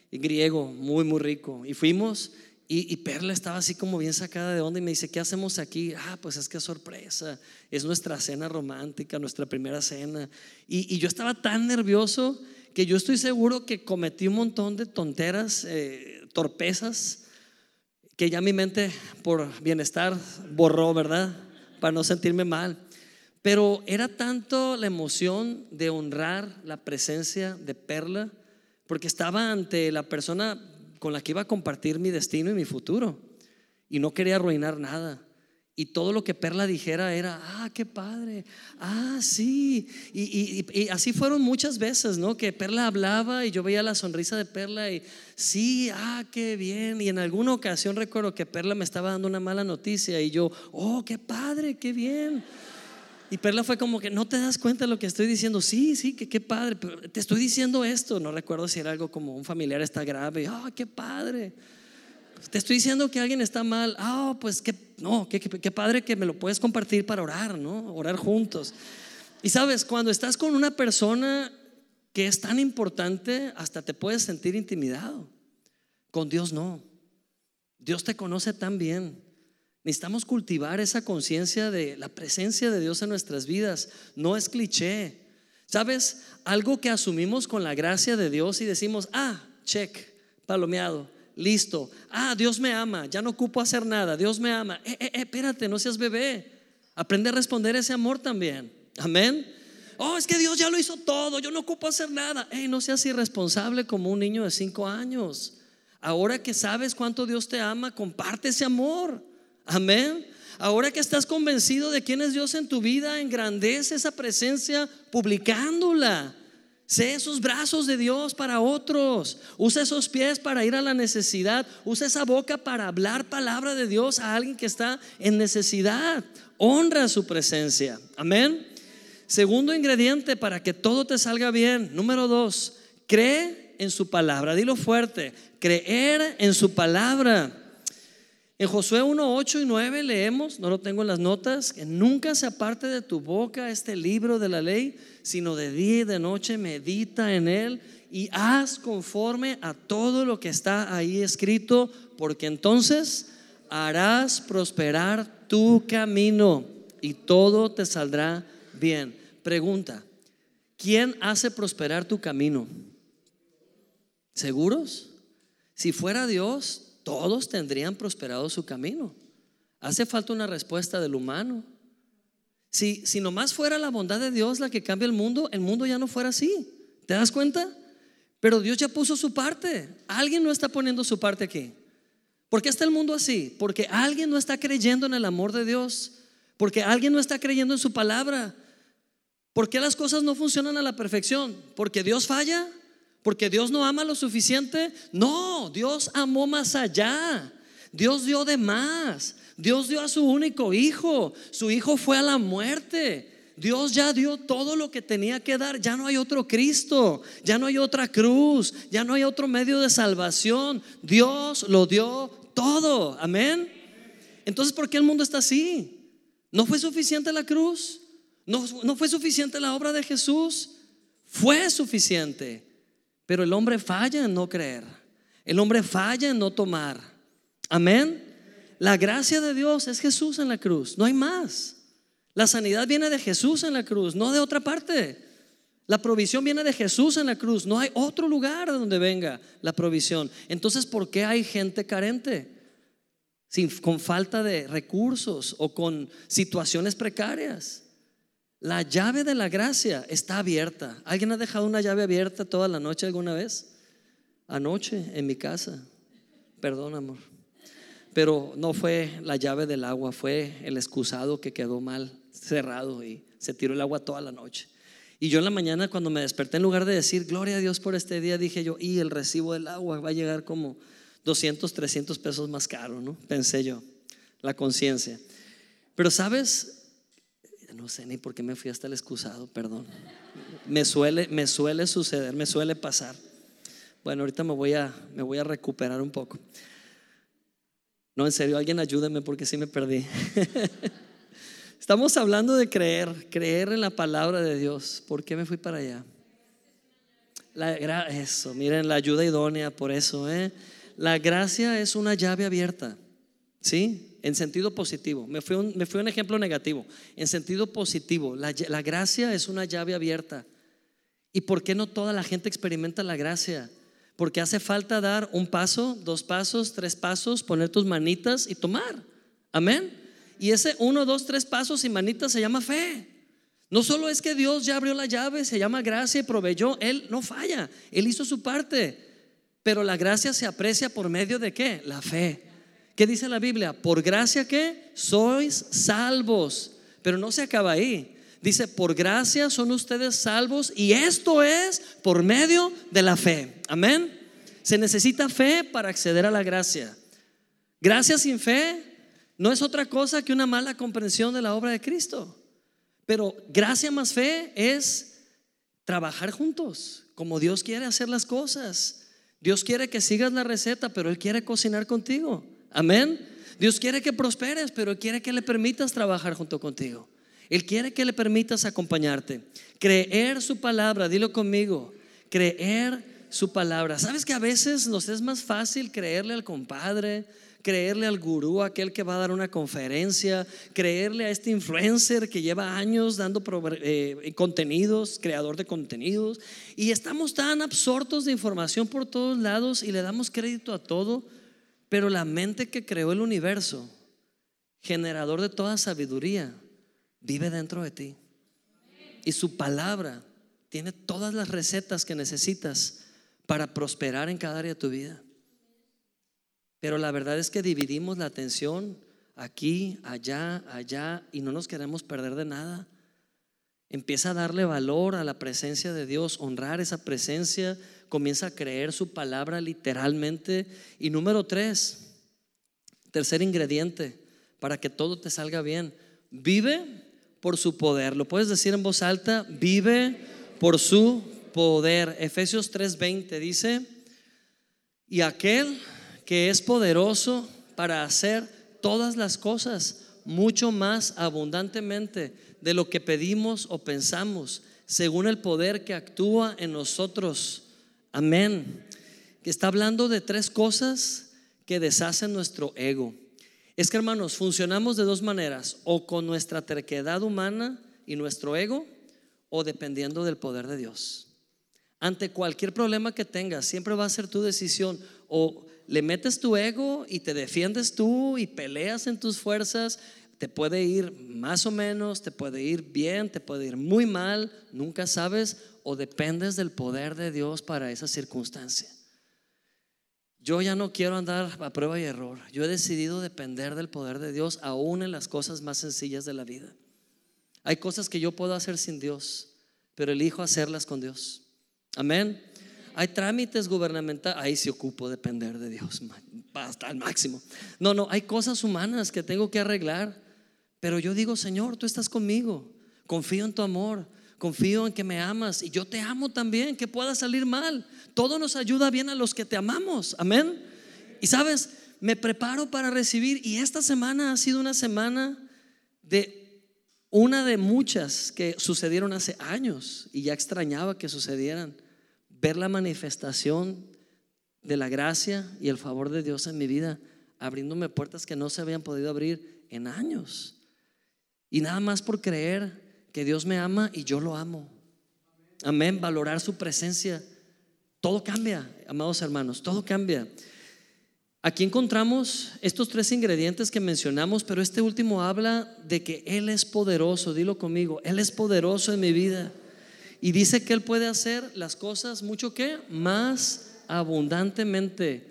Y griego, muy, muy rico. Y fuimos y, Perla estaba así como bien sacada de onda y me dice, ¿qué hacemos aquí? Ah, pues es que es sorpresa, es nuestra cena romántica, nuestra primera cena. Y, yo estaba tan nervioso que yo estoy seguro que cometí un montón de tonteras, eh, torpezas, que ya mi mente por bienestar borró, ¿verdad? Para no sentirme mal. Pero era tanto la emoción de honrar la presencia de Perla, porque estaba ante la persona con la que iba a compartir mi destino y mi futuro, y no quería arruinar nada. Y todo lo que Perla dijera era, ah, qué padre, ah, sí. Y, así fueron muchas veces, ¿no? Que Perla hablaba y yo veía la sonrisa de Perla y, sí, ah, qué bien. Y en alguna ocasión recuerdo que Perla me estaba dando una mala noticia y yo, oh, qué padre, qué bien. Y Perla fue como que no te das cuenta de lo que estoy diciendo. Sí, sí, que qué padre, te estoy diciendo esto. No recuerdo si era algo como un familiar está grave. Ah, qué padre. Te estoy diciendo que alguien está mal. Ah, pues qué, no, qué, qué, padre que me lo puedes compartir para orar, ¿no? Orar juntos. Y sabes, cuando estás con una persona que es tan importante, hasta te puedes sentir intimidado. Con Dios no. Dios te conoce tan bien Necesitamos cultivar esa conciencia de la presencia de Dios en nuestras vidas. No es cliché. ¿Sabes? Algo que asumimos con la gracia de Dios y decimos, ah, check, palomeado, listo. Ah, Dios me ama, ya no ocupo hacer nada, Dios me ama. Eh, eh, eh, espérate, no seas bebé. Aprende a responder ese amor también. Amén. Oh, es que Dios ya lo hizo todo, yo no ocupo hacer nada. Hey, no seas irresponsable como un niño de cinco años. Ahora que sabes cuánto Dios te ama, comparte ese amor. Amén. Ahora que estás convencido de quién es Dios en tu vida, engrandece esa presencia publicándola. Sé esos brazos de Dios para otros. Usa esos pies para ir a la necesidad. Usa esa boca para hablar palabra de Dios a alguien que está en necesidad. Honra su presencia. Amén. Segundo ingrediente para que todo te salga bien. Número dos, cree en su palabra. Dilo fuerte. Creer en su palabra. En Josué 1, 8 y 9 leemos, no lo tengo en las notas, que nunca se aparte de tu boca este libro de la ley, sino de día y de noche medita en él y haz conforme a todo lo que está ahí escrito, porque entonces harás prosperar tu camino y todo te saldrá bien. Pregunta, ¿quién hace prosperar tu camino? ¿Seguros? Si fuera Dios, todos tendrían prosperado su camino. Hace falta una respuesta del humano. Si, si nomás fuera la bondad de Dios la que cambia el mundo, el mundo ya no fuera así. ¿Te das cuenta? Pero Dios ya puso su parte. Alguien no está poniendo su parte aquí. ¿Por qué está el mundo así? Porque alguien no está creyendo en el amor de Dios. Porque alguien no está creyendo en su palabra. ¿Por qué las cosas no funcionan a la perfección? Porque Dios falla porque Dios no ama lo suficiente. No, Dios amó más allá. Dios dio de más. Dios dio a su único hijo. Su hijo fue a la muerte. Dios ya dio todo lo que tenía que dar. Ya no hay otro Cristo. Ya no hay otra cruz. Ya no hay otro medio de salvación. Dios lo dio todo. Amén. Entonces, ¿por qué el mundo está así? ¿No fue suficiente la cruz? ¿No, no fue suficiente la obra de Jesús? Fue suficiente. Pero el hombre falla en no creer. El hombre falla en no tomar. Amén. La gracia de Dios es Jesús en la cruz. No hay más. La sanidad viene de Jesús en la cruz, no de otra parte. La provisión viene de Jesús en la cruz. No hay otro lugar donde venga la provisión. Entonces, ¿por qué hay gente carente? Con falta de recursos o con situaciones precarias. La llave de la gracia está abierta. ¿Alguien ha dejado una llave abierta toda la noche alguna vez? Anoche en mi casa. Perdón, amor. Pero no fue la llave del agua, fue el excusado que quedó mal cerrado y se tiró el agua toda la noche. Y yo en la mañana cuando me desperté, en lugar de decir, gloria a Dios por este día, dije yo, y el recibo del agua va a llegar como 200, 300 pesos más caro, ¿no? Pensé yo, la conciencia. Pero sabes, no sé ni por qué me fui hasta el excusado, perdón. Me suele, me suele suceder, me suele pasar. Bueno, ahorita me voy a, me voy a recuperar un poco. No, en serio, alguien ayúdeme porque sí me perdí. Estamos hablando de creer, creer en la palabra de Dios. ¿Por qué me fui para allá? La, eso, miren, la ayuda idónea, por eso, ¿eh? La gracia es una llave abierta, ¿sí? En sentido positivo. Me fue un, me fue un ejemplo negativo. En sentido positivo, la, la gracia es una llave abierta. ¿Y por qué no toda la gente experimenta la gracia? Porque hace falta dar un paso, dos pasos, tres pasos, poner tus manitas y tomar. Amén. Y ese uno, dos, tres pasos y manitas se llama fe. No solo es que Dios ya abrió la llave, se llama gracia y proveyó, Él no falla, Él hizo su parte, pero la gracia se aprecia por medio de qué? La fe. ¿Qué dice la Biblia? Por gracia que sois salvos, pero no se acaba ahí. Dice, por gracia son ustedes salvos y esto es por medio de la fe. Amén. Se necesita fe para acceder a la gracia. Gracia sin fe no es otra cosa que una mala comprensión de la obra de Cristo. Pero gracia más fe es trabajar juntos, como Dios quiere hacer las cosas. Dios quiere que sigas la receta, pero Él quiere cocinar contigo. Amén. Dios quiere que prosperes, pero quiere que le permitas trabajar junto contigo. Él quiere que le permitas acompañarte. Creer su palabra, dilo conmigo. Creer su palabra. ¿Sabes que a veces nos es más fácil creerle al compadre, creerle al gurú, aquel que va a dar una conferencia, creerle a este influencer que lleva años dando eh, contenidos, creador de contenidos, y estamos tan absortos de información por todos lados y le damos crédito a todo, pero la mente que creó el universo, generador de toda sabiduría, vive dentro de ti. Y su palabra tiene todas las recetas que necesitas para prosperar en cada área de tu vida. Pero la verdad es que dividimos la atención aquí, allá, allá y no nos queremos perder de nada. Empieza a darle valor a la presencia de Dios, honrar esa presencia, comienza a creer su palabra literalmente. Y número tres, tercer ingrediente, para que todo te salga bien, vive por su poder. Lo puedes decir en voz alta, vive por su poder. Efesios 3:20 dice, y aquel que es poderoso para hacer todas las cosas mucho más abundantemente de lo que pedimos o pensamos, según el poder que actúa en nosotros. Amén. Que está hablando de tres cosas que deshacen nuestro ego. Es que hermanos, funcionamos de dos maneras, o con nuestra terquedad humana y nuestro ego, o dependiendo del poder de Dios. Ante cualquier problema que tengas, siempre va a ser tu decisión o le metes tu ego y te defiendes tú y peleas en tus fuerzas, te puede ir más o menos, te puede ir bien, te puede ir muy mal, nunca sabes, o dependes del poder de Dios para esa circunstancia. Yo ya no quiero andar a prueba y error. Yo he decidido depender del poder de Dios aún en las cosas más sencillas de la vida. Hay cosas que yo puedo hacer sin Dios, pero elijo hacerlas con Dios. Amén hay trámites gubernamentales, ahí sí ocupo depender de Dios hasta el máximo. No, no, hay cosas humanas que tengo que arreglar, pero yo digo, Señor, tú estás conmigo, confío en tu amor, confío en que me amas y yo te amo también, que pueda salir mal. Todo nos ayuda bien a los que te amamos, amén. Y sabes, me preparo para recibir y esta semana ha sido una semana de una de muchas que sucedieron hace años y ya extrañaba que sucedieran ver la manifestación de la gracia y el favor de Dios en mi vida, abriéndome puertas que no se habían podido abrir en años. Y nada más por creer que Dios me ama y yo lo amo. Amén, valorar su presencia. Todo cambia, amados hermanos, todo cambia. Aquí encontramos estos tres ingredientes que mencionamos, pero este último habla de que Él es poderoso, dilo conmigo, Él es poderoso en mi vida. Y dice que Él puede hacer las cosas mucho que más abundantemente.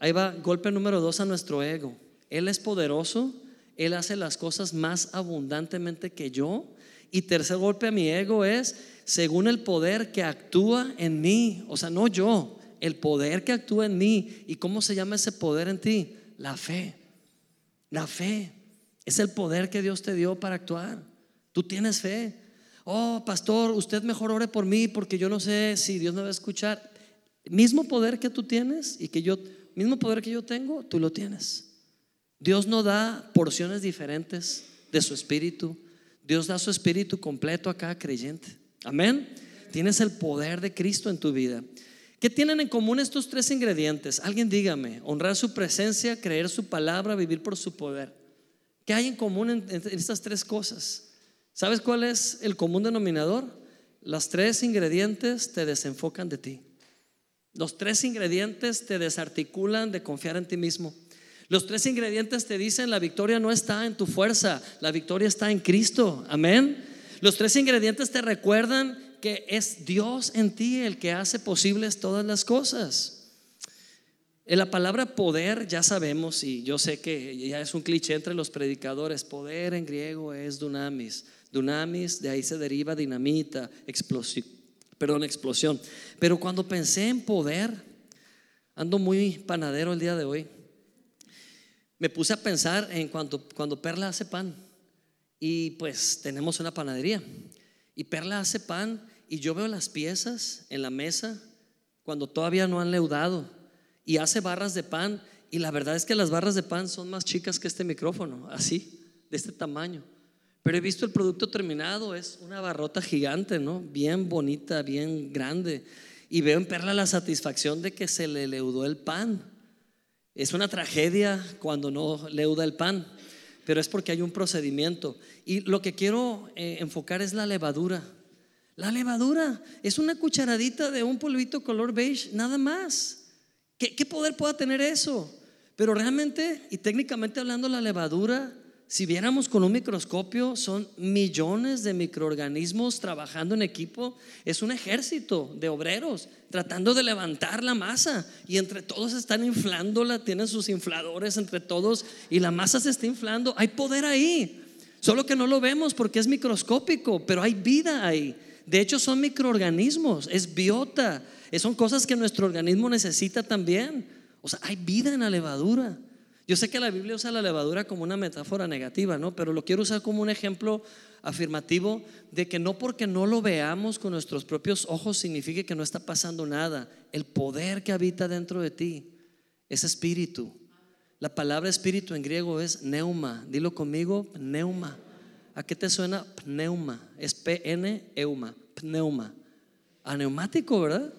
Ahí va, golpe número dos a nuestro ego. Él es poderoso, Él hace las cosas más abundantemente que yo. Y tercer golpe a mi ego es según el poder que actúa en mí. O sea, no yo, el poder que actúa en mí. ¿Y cómo se llama ese poder en ti? La fe. La fe es el poder que Dios te dio para actuar. Tú tienes fe oh, pastor, usted mejor ore por mí porque yo no sé si Dios me va a escuchar. Mismo poder que tú tienes y que yo, mismo poder que yo tengo, tú lo tienes. Dios no da porciones diferentes de su espíritu. Dios da su espíritu completo a cada creyente. Amén. Tienes el poder de Cristo en tu vida. ¿Qué tienen en común estos tres ingredientes? Alguien dígame, honrar su presencia, creer su palabra, vivir por su poder. ¿Qué hay en común en, estas tres cosas? ¿Sabes cuál es el común denominador? Los tres ingredientes te desenfocan de ti. Los tres ingredientes te desarticulan de confiar en ti mismo. Los tres ingredientes te dicen la victoria no está en tu fuerza, la victoria está en Cristo. Amén. Los tres ingredientes te recuerdan que es Dios en ti el que hace posibles todas las cosas. En la palabra poder ya sabemos, y yo sé que ya es un cliché entre los predicadores, poder en griego es dunamis. Dunamis, de ahí se deriva dinamita, explosión, perdón, explosión. Pero cuando pensé en poder, ando muy panadero el día de hoy, me puse a pensar en cuando, cuando Perla hace pan. Y pues tenemos una panadería. Y Perla hace pan y yo veo las piezas en la mesa cuando todavía no han leudado y hace barras de pan y la verdad es que las barras de pan son más chicas que este micrófono, así, de este tamaño. Pero he visto el producto terminado, es una barrota gigante, ¿no? Bien bonita, bien grande. Y veo en Perla la satisfacción de que se le leudó el pan. Es una tragedia cuando no leuda el pan, pero es porque hay un procedimiento. Y lo que quiero eh, enfocar es la levadura. La levadura es una cucharadita de un polvito color beige, nada más. ¿Qué, poder pueda tener eso? Pero realmente y técnicamente hablando, la levadura, si viéramos con un microscopio, son millones de microorganismos trabajando en equipo. Es un ejército de obreros tratando de levantar la masa y entre todos están inflándola, tienen sus infladores entre todos y la masa se está inflando. Hay poder ahí, solo que no lo vemos porque es microscópico, pero hay vida ahí. De hecho, son microorganismos, es biota, son cosas que nuestro organismo necesita también. O sea, hay vida en la levadura. Yo sé que la Biblia usa la levadura como una metáfora negativa, ¿no? Pero lo quiero usar como un ejemplo afirmativo de que no porque no lo veamos con nuestros propios ojos signifique que no está pasando nada. El poder que habita dentro de ti es espíritu. La palabra espíritu en griego es neuma. Dilo conmigo, neuma. ¿A qué te suena pneuma? Es P-N, euma, pneuma. A neumático, ¿verdad?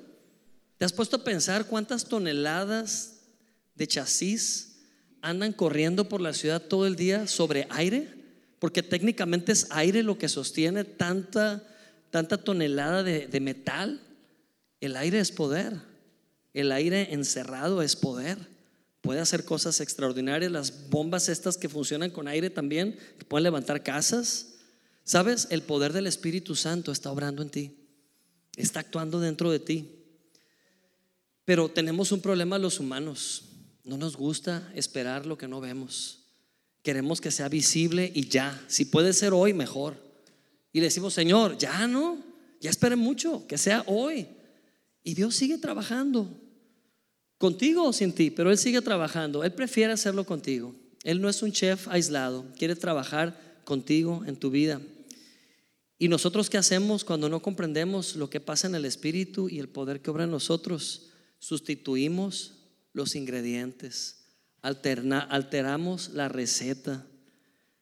¿Te has puesto a pensar cuántas toneladas de chasis andan corriendo por la ciudad todo el día sobre aire? Porque técnicamente es aire lo que sostiene tanta, tanta tonelada de, de metal. El aire es poder. El aire encerrado es poder puede hacer cosas extraordinarias. Las bombas estas que funcionan con aire también, pueden levantar casas. ¿Sabes? El poder del Espíritu Santo está obrando en ti. Está actuando dentro de ti. Pero tenemos un problema los humanos. No nos gusta esperar lo que no vemos. Queremos que sea visible y ya. Si puede ser hoy, mejor. Y le decimos, Señor, ya no, ya espere mucho, que sea hoy. Y Dios sigue trabajando contigo o sin ti, pero Él sigue trabajando. Él prefiere hacerlo contigo. Él no es un chef aislado, quiere trabajar contigo en tu vida. ¿Y nosotros qué hacemos cuando no comprendemos lo que pasa en el Espíritu y el poder que obra en nosotros? Sustituimos los ingredientes, alteramos la receta.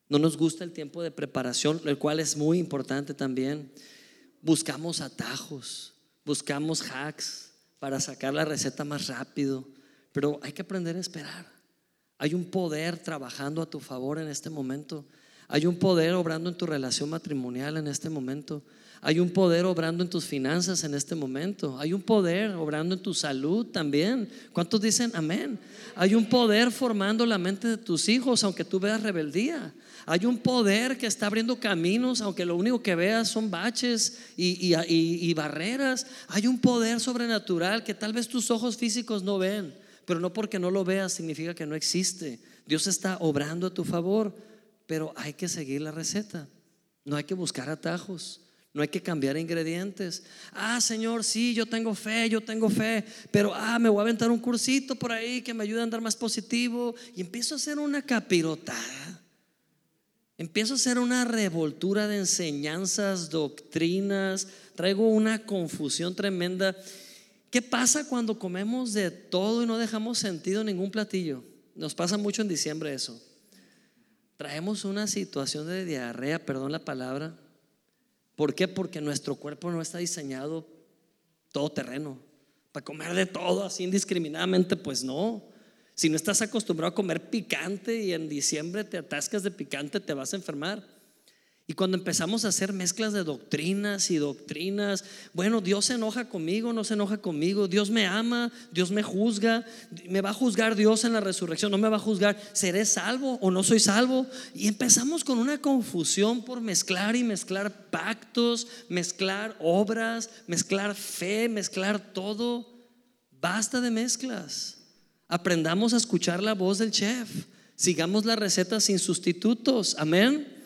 No nos gusta el tiempo de preparación, el cual es muy importante también. Buscamos atajos, buscamos hacks, para sacar la receta más rápido, pero hay que aprender a esperar. Hay un poder trabajando a tu favor en este momento. Hay un poder obrando en tu relación matrimonial en este momento. Hay un poder obrando en tus finanzas en este momento. Hay un poder obrando en tu salud también. ¿Cuántos dicen amén? Hay un poder formando la mente de tus hijos aunque tú veas rebeldía. Hay un poder que está abriendo caminos, aunque lo único que veas son baches y, barreras. Hay un poder sobrenatural que tal vez tus ojos físicos no ven, pero no porque no lo veas significa que no existe. Dios está obrando a tu favor, pero hay que seguir la receta. No hay que buscar atajos. No hay que cambiar ingredientes. Ah, Señor, sí, yo tengo fe, yo tengo fe, pero ah, me voy a aventar un cursito por ahí que me ayude a andar más positivo y empiezo a hacer una capirotada. Empiezo a hacer una revoltura de enseñanzas, doctrinas, traigo una confusión tremenda. ¿Qué pasa cuando comemos de todo y no dejamos sentido ningún platillo? Nos pasa mucho en diciembre eso. Traemos una situación de diarrea, perdón la palabra. ¿Por qué? Porque nuestro cuerpo no está diseñado todo terreno. Para comer de todo así indiscriminadamente, pues no. Si no estás acostumbrado a comer picante y en diciembre te atascas de picante, te vas a enfermar. Y cuando empezamos a hacer mezclas de doctrinas y doctrinas, bueno, Dios se enoja conmigo, no se enoja conmigo, Dios me ama, Dios me juzga, me va a juzgar Dios en la resurrección, no me va a juzgar, ¿seré salvo o no soy salvo? Y empezamos con una confusión por mezclar y mezclar pactos, mezclar obras, mezclar fe, mezclar todo. Basta de mezclas. Aprendamos a escuchar la voz del chef. Sigamos la receta sin sustitutos. Amén.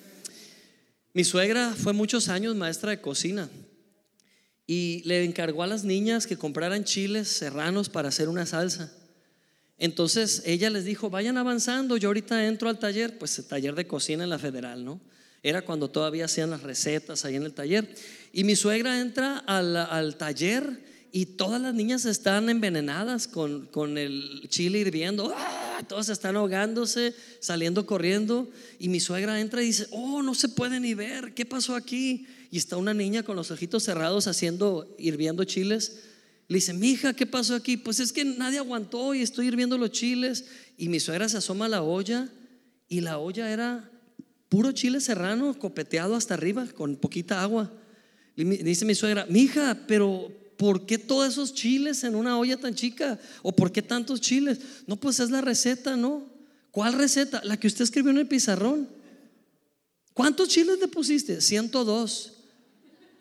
Mi suegra fue muchos años maestra de cocina y le encargó a las niñas que compraran chiles serranos para hacer una salsa. Entonces ella les dijo, vayan avanzando, yo ahorita entro al taller, pues el taller de cocina en la federal, ¿no? Era cuando todavía hacían las recetas ahí en el taller. Y mi suegra entra al, al taller y todas las niñas están envenenadas con, con el chile hirviendo. ¡Ah! Todas están ahogándose, saliendo corriendo. Y mi suegra entra y dice, oh, no se puede ni ver, ¿qué pasó aquí? Y está una niña con los ojitos cerrados haciendo, hirviendo chiles. Le dice, mi hija, ¿qué pasó aquí? Pues es que nadie aguantó y estoy hirviendo los chiles. Y mi suegra se asoma a la olla y la olla era puro chile serrano, copeteado hasta arriba con poquita agua. Y dice mi suegra, mi hija, pero ¿por qué todos esos chiles en una olla tan chica? ¿O por qué tantos chiles? No, pues es la receta, ¿no? ¿Cuál receta? La que usted escribió en el pizarrón. ¿Cuántos chiles le pusiste? 102.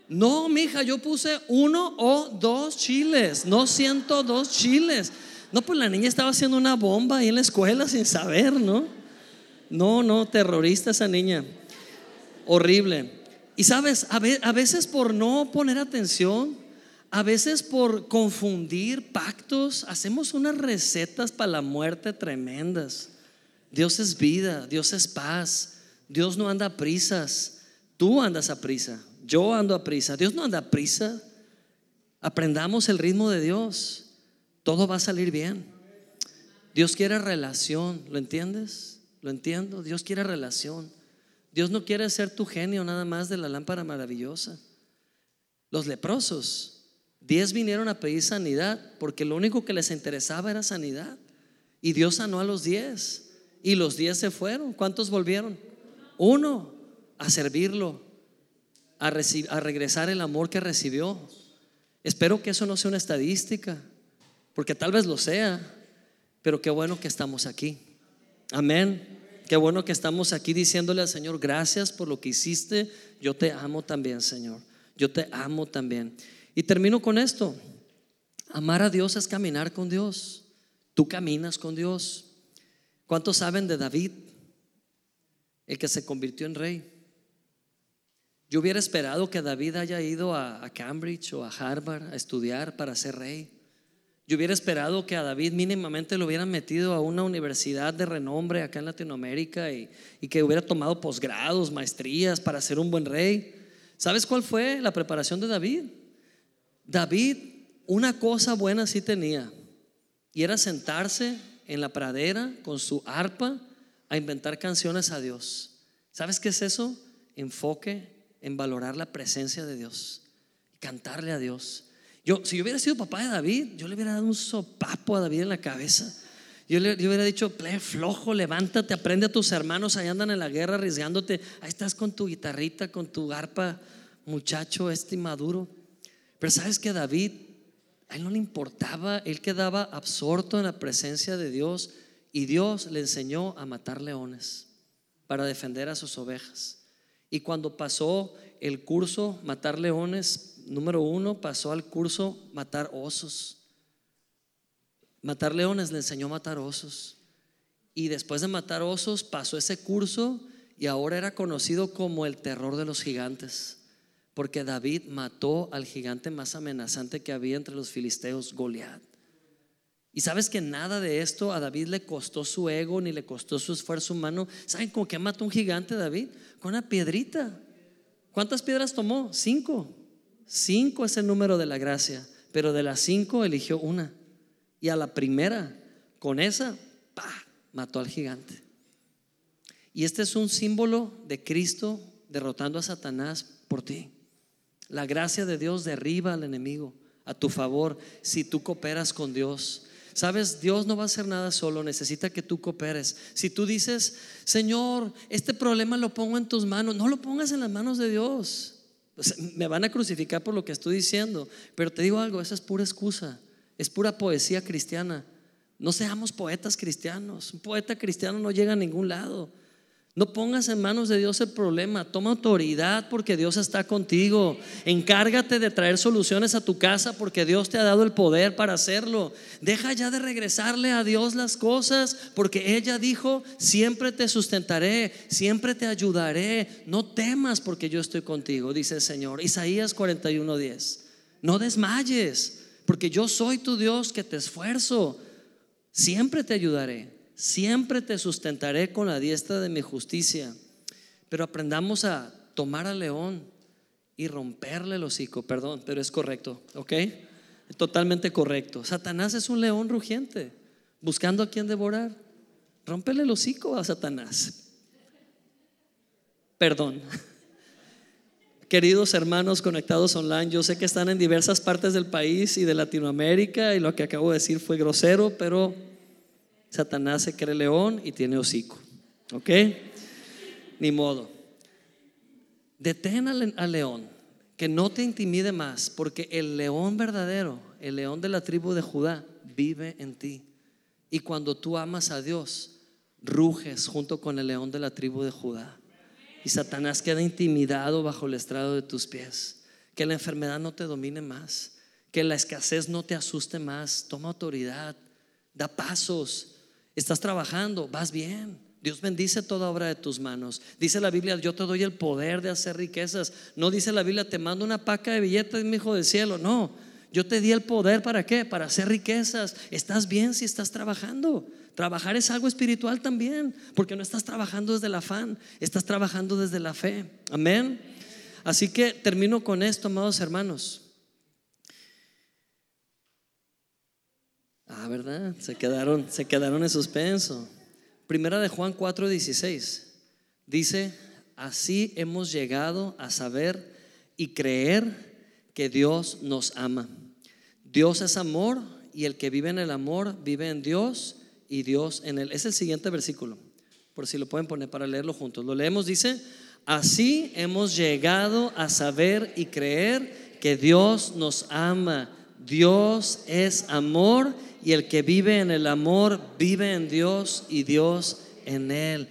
No, mija, yo puse uno o dos chiles, no 102 chiles. No, pues la niña estaba haciendo una bomba ahí en la escuela sin saber, ¿no? No, no, terrorista esa niña. Horrible. Y sabes, a veces por no poner atención, a veces por confundir pactos, hacemos unas recetas para la muerte tremendas. Dios es vida, Dios es paz, Dios no anda a prisas, tú andas a prisa, yo ando a prisa, Dios no anda a prisa. Aprendamos el ritmo de Dios, todo va a salir bien. Dios quiere relación, ¿lo entiendes? Lo entiendo, Dios quiere relación. Dios no quiere ser tu genio nada más de la lámpara maravillosa. Los leprosos Diez vinieron a pedir sanidad porque lo único que les interesaba era sanidad. Y Dios sanó a los diez. Y los diez se fueron. ¿Cuántos volvieron? Uno, a servirlo, a, a regresar el amor que recibió. Espero que eso no sea una estadística, porque tal vez lo sea, pero qué bueno que estamos aquí. Amén. Qué bueno que estamos aquí diciéndole al Señor, gracias por lo que hiciste. Yo te amo también, Señor. Yo te amo también. Y termino con esto. Amar a Dios es caminar con Dios. Tú caminas con Dios. ¿Cuántos saben de David? El que se convirtió en rey. Yo hubiera esperado que David haya ido a, Cambridge o a Harvard a estudiar para ser rey. Yo hubiera esperado que a David mínimamente lo hubieran metido a una universidad de renombre acá en Latinoamérica y, y que hubiera tomado posgrados, maestrías para ser un buen rey. ¿Sabes cuál fue la preparación de David? David una cosa buena sí tenía y era sentarse en la pradera con su arpa a inventar canciones a Dios. ¿Sabes qué es eso? Enfoque en valorar la presencia de Dios, cantarle a Dios. Yo, si yo hubiera sido papá de David, yo le hubiera dado un sopapo a David en la cabeza. Yo le yo hubiera dicho, ple, flojo, levántate, aprende a tus hermanos, ahí andan en la guerra arriesgándote. Ahí estás con tu guitarrita, con tu arpa, muchacho este maduro. Pero sabes que David, a él no le importaba, él quedaba absorto en la presencia de Dios y Dios le enseñó a matar leones para defender a sus ovejas. Y cuando pasó el curso matar leones, número uno, pasó al curso matar osos. Matar leones le enseñó a matar osos. Y después de matar osos pasó ese curso y ahora era conocido como el terror de los gigantes porque David mató al gigante más amenazante que había entre los filisteos, Goliat. Y sabes que nada de esto a David le costó su ego ni le costó su esfuerzo humano. ¿Saben con qué mató un gigante David? Con una piedrita. ¿Cuántas piedras tomó? Cinco. Cinco es el número de la gracia, pero de las cinco eligió una. Y a la primera, con esa, ¡pa! mató al gigante. Y este es un símbolo de Cristo derrotando a Satanás por ti. La gracia de Dios derriba al enemigo a tu favor si tú cooperas con Dios. Sabes, Dios no va a hacer nada solo, necesita que tú cooperes. Si tú dices, Señor, este problema lo pongo en tus manos, no lo pongas en las manos de Dios. me van a crucificar por lo que estoy diciendo, pero te digo algo, esa es pura excusa, es pura poesía cristiana. No seamos poetas cristianos. Un poeta cristiano no llega a ningún lado. No pongas en manos de Dios el problema, toma autoridad porque Dios está contigo. Encárgate de traer soluciones a tu casa porque Dios te ha dado el poder para hacerlo. Deja ya de regresarle a Dios las cosas porque ella dijo, siempre te sustentaré, siempre te ayudaré. No temas porque yo estoy contigo, dice el Señor. Isaías 41:10. No desmayes porque yo soy tu Dios que te esfuerzo. Siempre te ayudaré siempre te sustentaré con la diestra de mi justicia. Pero aprendamos a tomar al león y romperle el hocico, perdón, pero es correcto, ¿ok? Totalmente correcto. Satanás es un león rugiente, buscando a quien devorar. Rómpele el hocico a Satanás. Perdón. Queridos hermanos conectados online, yo sé que están en diversas partes del país y de Latinoamérica y lo que acabo de decir fue grosero, pero Satanás se cree león y tiene hocico. ¿Ok? Ni modo. Detén al, león, que no te intimide más, porque el león verdadero, el león de la tribu de Judá, vive en ti. Y cuando tú amas a Dios, ruges junto con el león de la tribu de Judá. Y Satanás queda intimidado bajo el estrado de tus pies. Que la enfermedad no te domine más. Que la escasez no te asuste más. Toma autoridad. Da pasos. Estás trabajando, vas bien. Dios bendice toda obra de tus manos. Dice la Biblia, yo te doy el poder de hacer riquezas. No dice la Biblia, te mando una paca de billetes, mi hijo del cielo. No, yo te di el poder para qué? Para hacer riquezas. Estás bien si estás trabajando. Trabajar es algo espiritual también, porque no estás trabajando desde el afán, estás trabajando desde la fe. Amén. Así que termino con esto, amados hermanos. Ah, ¿verdad? Se quedaron, se quedaron en suspenso. Primera de Juan 4:16 dice, así hemos llegado a saber y creer que Dios nos ama. Dios es amor y el que vive en el amor vive en Dios y Dios en él. Es el siguiente versículo, por si lo pueden poner para leerlo juntos. Lo leemos, dice, así hemos llegado a saber y creer que Dios nos ama. Dios es amor y el que vive en el amor vive en Dios y Dios en él.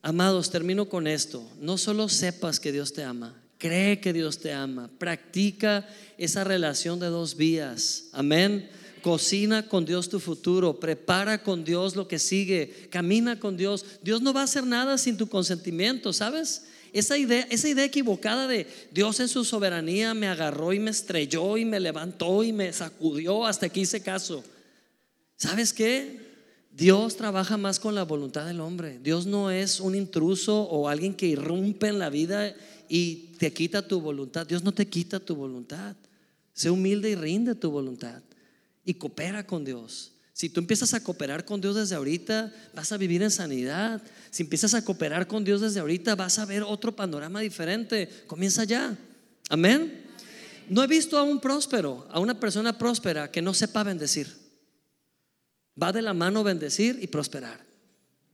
Amados, termino con esto. No solo sepas que Dios te ama, cree que Dios te ama, practica esa relación de dos vías. Amén. Cocina con Dios tu futuro, prepara con Dios lo que sigue, camina con Dios. Dios no va a hacer nada sin tu consentimiento, ¿sabes? Esa idea, esa idea equivocada de Dios en su soberanía me agarró y me estrelló y me levantó y me sacudió hasta que hice caso. ¿Sabes qué? Dios trabaja más con la voluntad del hombre. Dios no es un intruso o alguien que irrumpe en la vida y te quita tu voluntad. Dios no te quita tu voluntad. Sé humilde y rinde tu voluntad. Y coopera con Dios. Si tú empiezas a cooperar con Dios desde ahorita, vas a vivir en sanidad. Si empiezas a cooperar con Dios desde ahorita, vas a ver otro panorama diferente. Comienza ya. Amén. No he visto a un próspero, a una persona próspera que no sepa bendecir. Va de la mano bendecir y prosperar.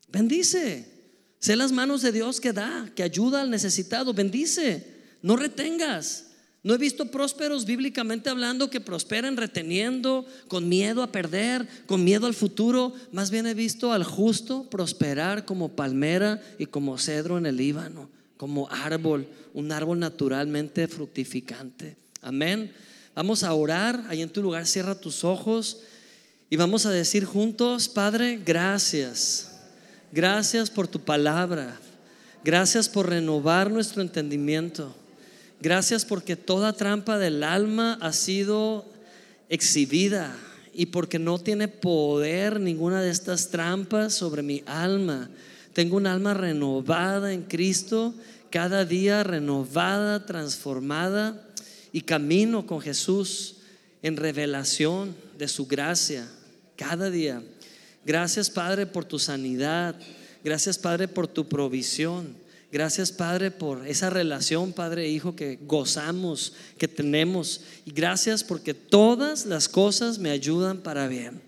Bendice. Sé las manos de Dios que da, que ayuda al necesitado. Bendice. No retengas. No he visto prósperos bíblicamente hablando que prosperen reteniendo, con miedo a perder, con miedo al futuro. Más bien he visto al justo prosperar como palmera y como cedro en el Líbano, como árbol, un árbol naturalmente fructificante. Amén. Vamos a orar. Ahí en tu lugar cierra tus ojos. Y vamos a decir juntos, Padre, gracias. Gracias por tu palabra. Gracias por renovar nuestro entendimiento. Gracias porque toda trampa del alma ha sido exhibida y porque no tiene poder ninguna de estas trampas sobre mi alma. Tengo un alma renovada en Cristo, cada día renovada, transformada y camino con Jesús en revelación de su gracia cada día. Gracias Padre por tu sanidad. Gracias Padre por tu provisión. Gracias Padre por esa relación Padre e Hijo que gozamos, que tenemos. Y gracias porque todas las cosas me ayudan para bien.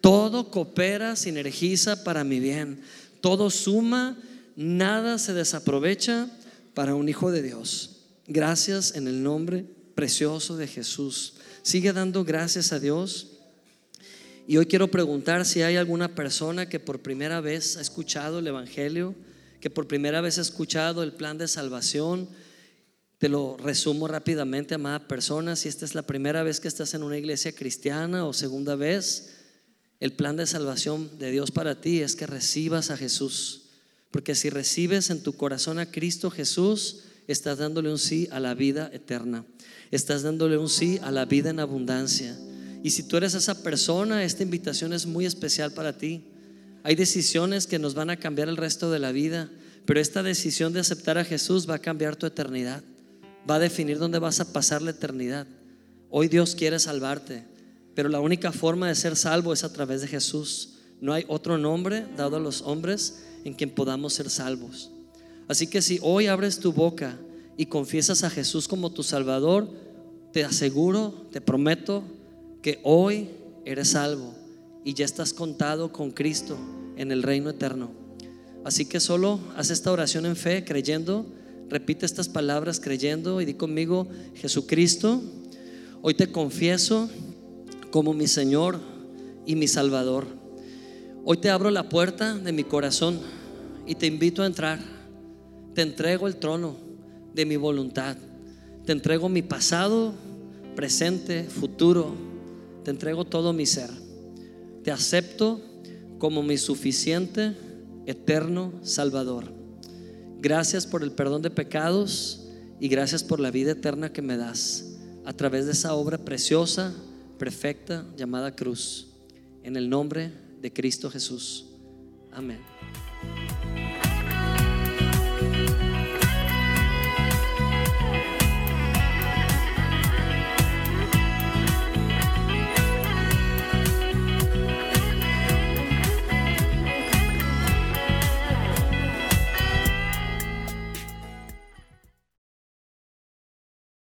Todo coopera, sinergiza para mi bien. Todo suma, nada se desaprovecha para un hijo de Dios. Gracias en el nombre precioso de Jesús. Sigue dando gracias a Dios. Y hoy quiero preguntar si hay alguna persona que por primera vez ha escuchado el Evangelio, que por primera vez ha escuchado el plan de salvación. Te lo resumo rápidamente, amada persona, si esta es la primera vez que estás en una iglesia cristiana o segunda vez, el plan de salvación de Dios para ti es que recibas a Jesús. Porque si recibes en tu corazón a Cristo Jesús, estás dándole un sí a la vida eterna. Estás dándole un sí a la vida en abundancia. Y si tú eres esa persona, esta invitación es muy especial para ti. Hay decisiones que nos van a cambiar el resto de la vida, pero esta decisión de aceptar a Jesús va a cambiar tu eternidad. Va a definir dónde vas a pasar la eternidad. Hoy Dios quiere salvarte, pero la única forma de ser salvo es a través de Jesús. No hay otro nombre dado a los hombres en quien podamos ser salvos. Así que si hoy abres tu boca y confiesas a Jesús como tu Salvador, te aseguro, te prometo, que hoy eres salvo y ya estás contado con Cristo en el reino eterno. Así que solo haz esta oración en fe, creyendo, repite estas palabras creyendo y di conmigo, Jesucristo, hoy te confieso como mi Señor y mi Salvador. Hoy te abro la puerta de mi corazón y te invito a entrar. Te entrego el trono de mi voluntad. Te entrego mi pasado, presente, futuro te entrego todo mi ser. Te acepto como mi suficiente, eterno Salvador. Gracias por el perdón de pecados y gracias por la vida eterna que me das a través de esa obra preciosa, perfecta, llamada cruz. En el nombre de Cristo Jesús. Amén.